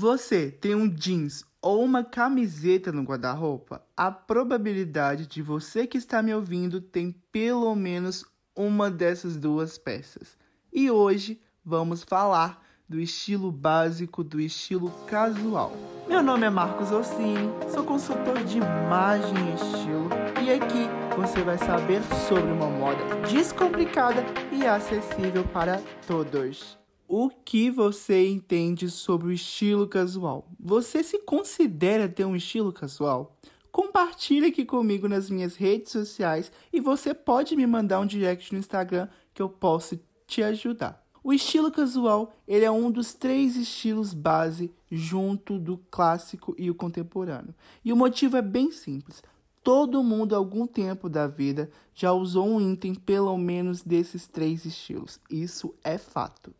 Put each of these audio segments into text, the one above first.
Você tem um jeans ou uma camiseta no guarda-roupa? A probabilidade de você que está me ouvindo tem pelo menos uma dessas duas peças. E hoje vamos falar do estilo básico, do estilo casual. Meu nome é Marcos Orsini, sou consultor de imagem e estilo, e aqui você vai saber sobre uma moda descomplicada e acessível para todos. O que você entende sobre o estilo casual? Você se considera ter um estilo casual? Compartilhe aqui comigo nas minhas redes sociais e você pode me mandar um direct no Instagram que eu posso te ajudar. O estilo casual ele é um dos três estilos base junto do clássico e o contemporâneo. E o motivo é bem simples. Todo mundo, algum tempo da vida, já usou um item pelo menos desses três estilos. Isso é fato.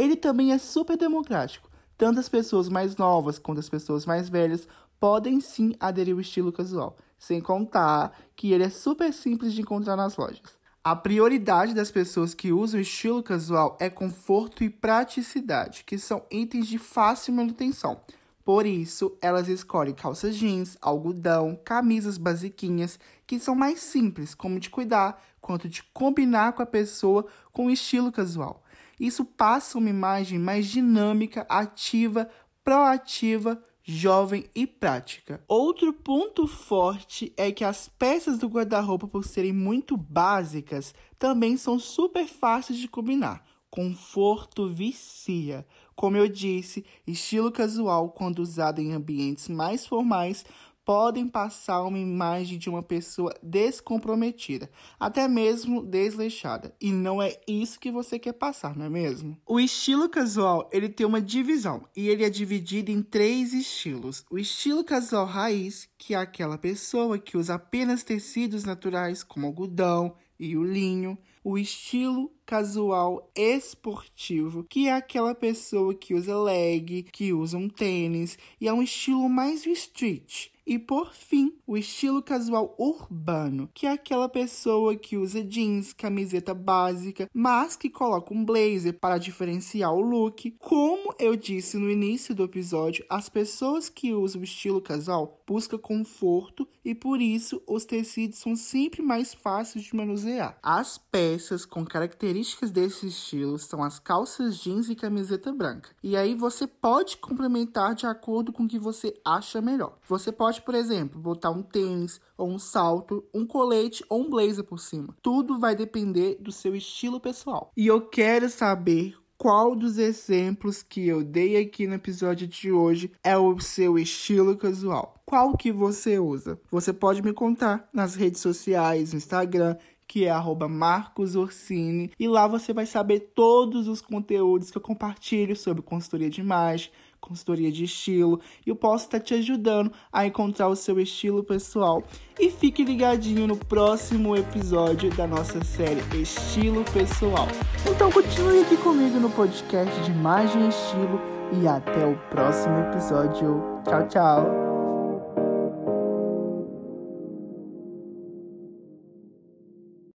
Ele também é super democrático. Tanto as pessoas mais novas quanto as pessoas mais velhas podem sim aderir ao estilo casual. Sem contar que ele é super simples de encontrar nas lojas. A prioridade das pessoas que usam o estilo casual é conforto e praticidade, que são itens de fácil manutenção. Por isso, elas escolhem calças jeans, algodão, camisas basiquinhas, que são mais simples, como de cuidar, quanto de combinar com a pessoa com o estilo casual. Isso passa uma imagem mais dinâmica, ativa, proativa, jovem e prática. Outro ponto forte é que as peças do guarda-roupa, por serem muito básicas, também são super fáceis de combinar. Conforto vicia. Como eu disse, estilo casual, quando usado em ambientes mais formais, podem passar uma imagem de uma pessoa descomprometida, até mesmo desleixada. E não é isso que você quer passar, não é mesmo? O estilo casual, ele tem uma divisão e ele é dividido em três estilos. O estilo casual raiz, que é aquela pessoa que usa apenas tecidos naturais como algodão e o linho. O estilo casual esportivo, que é aquela pessoa que usa leg, que usa um tênis e é um estilo mais street. E por fim, o estilo casual urbano, que é aquela pessoa que usa jeans, camiseta básica, mas que coloca um blazer para diferenciar o look. Como eu disse no início do episódio, as pessoas que usam o estilo casual buscam conforto e por isso os tecidos são sempre mais fáceis de manusear. As peças com características desse estilo são as calças jeans e camiseta branca. E aí você pode complementar de acordo com o que você acha melhor. Você pode, por exemplo, botar um tênis ou um salto, um colete ou um blazer por cima. Tudo vai depender do seu estilo pessoal. E eu quero saber qual dos exemplos que eu dei aqui no episódio de hoje é o seu estilo casual. Qual que você usa? Você pode me contar nas redes sociais, no Instagram, que é @marcosorsini, e lá você vai saber todos os conteúdos que eu compartilho sobre consultoria de imagem, consultoria de estilo, e eu posso estar te ajudando a encontrar o seu estilo pessoal. E fique ligadinho no próximo episódio da nossa série Estilo Pessoal. Então continue aqui comigo no podcast de imagem e estilo e até o próximo episódio. Tchau, tchau.